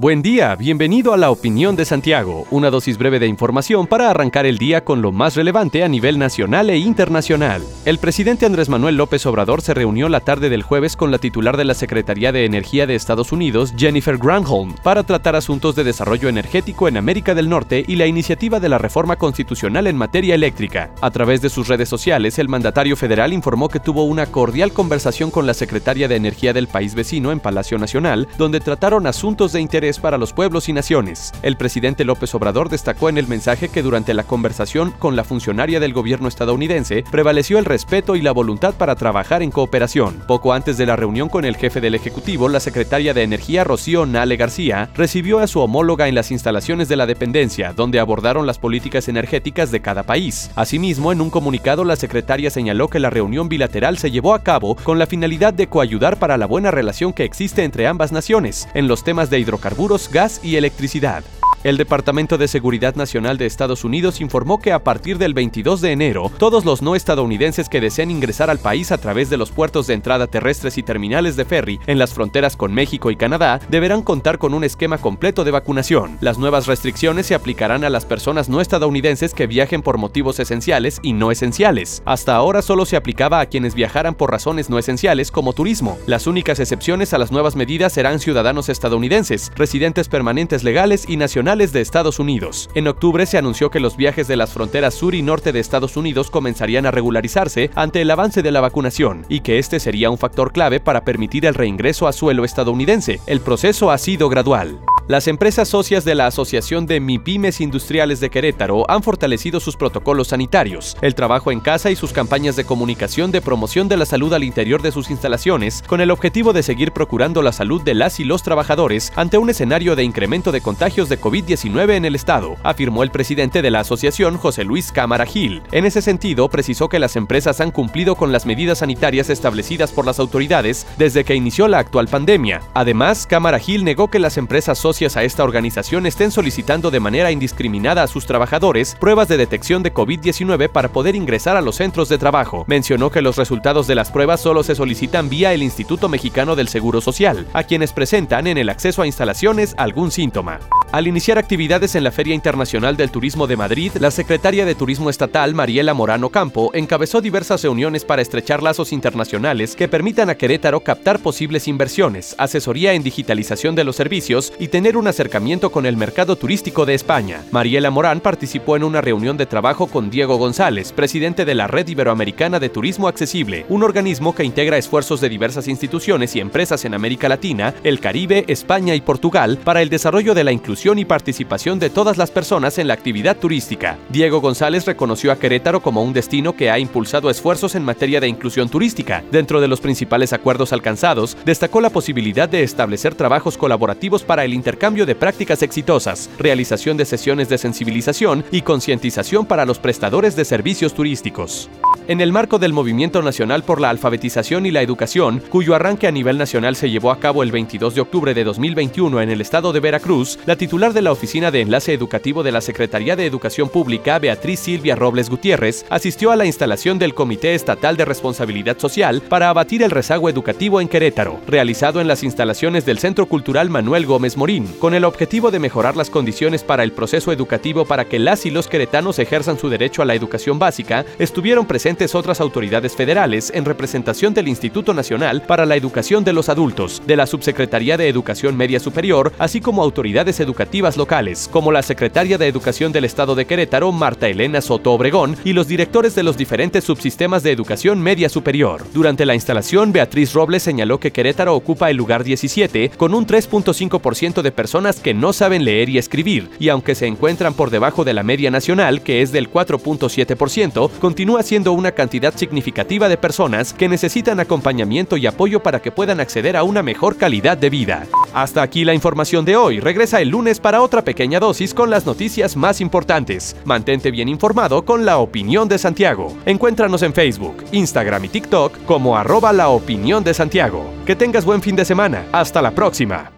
Buen día, bienvenido a La Opinión de Santiago, una dosis breve de información para arrancar el día con lo más relevante a nivel nacional e internacional. El presidente Andrés Manuel López Obrador se reunió la tarde del jueves con la titular de la Secretaría de Energía de Estados Unidos, Jennifer Granholm, para tratar asuntos de desarrollo energético en América del Norte y la iniciativa de la reforma constitucional en materia eléctrica. A través de sus redes sociales, el mandatario federal informó que tuvo una cordial conversación con la secretaria de Energía del país vecino en Palacio Nacional, donde trataron asuntos de interés para los pueblos y naciones. El presidente López Obrador destacó en el mensaje que durante la conversación con la funcionaria del gobierno estadounidense prevaleció el respeto y la voluntad para trabajar en cooperación. Poco antes de la reunión con el jefe del Ejecutivo, la secretaria de Energía Rocío Nale García recibió a su homóloga en las instalaciones de la dependencia, donde abordaron las políticas energéticas de cada país. Asimismo, en un comunicado, la secretaria señaló que la reunión bilateral se llevó a cabo con la finalidad de coayudar para la buena relación que existe entre ambas naciones en los temas de hidrocarburos gas y electricidad. El Departamento de Seguridad Nacional de Estados Unidos informó que a partir del 22 de enero, todos los no estadounidenses que deseen ingresar al país a través de los puertos de entrada terrestres y terminales de ferry en las fronteras con México y Canadá deberán contar con un esquema completo de vacunación. Las nuevas restricciones se aplicarán a las personas no estadounidenses que viajen por motivos esenciales y no esenciales. Hasta ahora solo se aplicaba a quienes viajaran por razones no esenciales como turismo. Las únicas excepciones a las nuevas medidas serán ciudadanos estadounidenses, residentes permanentes legales y nacionales de Estados Unidos. En octubre se anunció que los viajes de las fronteras sur y norte de Estados Unidos comenzarían a regularizarse ante el avance de la vacunación y que este sería un factor clave para permitir el reingreso a suelo estadounidense. El proceso ha sido gradual. Las empresas socias de la Asociación de MIPIMES Industriales de Querétaro han fortalecido sus protocolos sanitarios, el trabajo en casa y sus campañas de comunicación de promoción de la salud al interior de sus instalaciones, con el objetivo de seguir procurando la salud de las y los trabajadores ante un escenario de incremento de contagios de COVID-19 en el estado, afirmó el presidente de la asociación José Luis Cámara Gil. En ese sentido, precisó que las empresas han cumplido con las medidas sanitarias establecidas por las autoridades desde que inició la actual pandemia. Además, Cámara Gil negó que las empresas socias a esta organización estén solicitando de manera indiscriminada a sus trabajadores pruebas de detección de COVID-19 para poder ingresar a los centros de trabajo. Mencionó que los resultados de las pruebas solo se solicitan vía el Instituto Mexicano del Seguro Social, a quienes presentan en el acceso a instalaciones algún síntoma. Al iniciar actividades en la Feria Internacional del Turismo de Madrid, la secretaria de Turismo Estatal, Mariela Morano Campo, encabezó diversas reuniones para estrechar lazos internacionales que permitan a Querétaro captar posibles inversiones, asesoría en digitalización de los servicios y tener un acercamiento con el mercado turístico de España. Mariela Morán participó en una reunión de trabajo con Diego González, presidente de la Red Iberoamericana de Turismo Accesible, un organismo que integra esfuerzos de diversas instituciones y empresas en América Latina, el Caribe, España y Portugal para el desarrollo de la inclusión y participación de todas las personas en la actividad turística. Diego González reconoció a Querétaro como un destino que ha impulsado esfuerzos en materia de inclusión turística. Dentro de los principales acuerdos alcanzados, destacó la posibilidad de establecer trabajos colaborativos para el intercambio cambio de prácticas exitosas, realización de sesiones de sensibilización y concientización para los prestadores de servicios turísticos en el marco del Movimiento Nacional por la Alfabetización y la Educación, cuyo arranque a nivel nacional se llevó a cabo el 22 de octubre de 2021 en el estado de Veracruz, la titular de la Oficina de Enlace Educativo de la Secretaría de Educación Pública, Beatriz Silvia Robles Gutiérrez, asistió a la instalación del Comité Estatal de Responsabilidad Social para abatir el rezago educativo en Querétaro, realizado en las instalaciones del Centro Cultural Manuel Gómez Morín, con el objetivo de mejorar las condiciones para el proceso educativo para que las y los queretanos ejerzan su derecho a la educación básica, estuvieron presentes otras autoridades federales en representación del Instituto Nacional para la Educación de los Adultos, de la Subsecretaría de Educación Media Superior, así como autoridades educativas locales, como la Secretaria de Educación del Estado de Querétaro, Marta Elena Soto Obregón, y los directores de los diferentes subsistemas de educación media superior. Durante la instalación, Beatriz Robles señaló que Querétaro ocupa el lugar 17, con un 3.5% de personas que no saben leer y escribir, y aunque se encuentran por debajo de la media nacional, que es del 4.7%, continúa siendo una cantidad significativa de personas que necesitan acompañamiento y apoyo para que puedan acceder a una mejor calidad de vida. Hasta aquí la información de hoy. Regresa el lunes para otra pequeña dosis con las noticias más importantes. Mantente bien informado con la opinión de Santiago. Encuéntranos en Facebook, Instagram y TikTok como arroba la opinión de Santiago. Que tengas buen fin de semana. Hasta la próxima.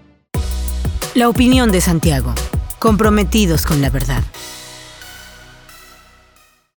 La opinión de Santiago. Comprometidos con la verdad.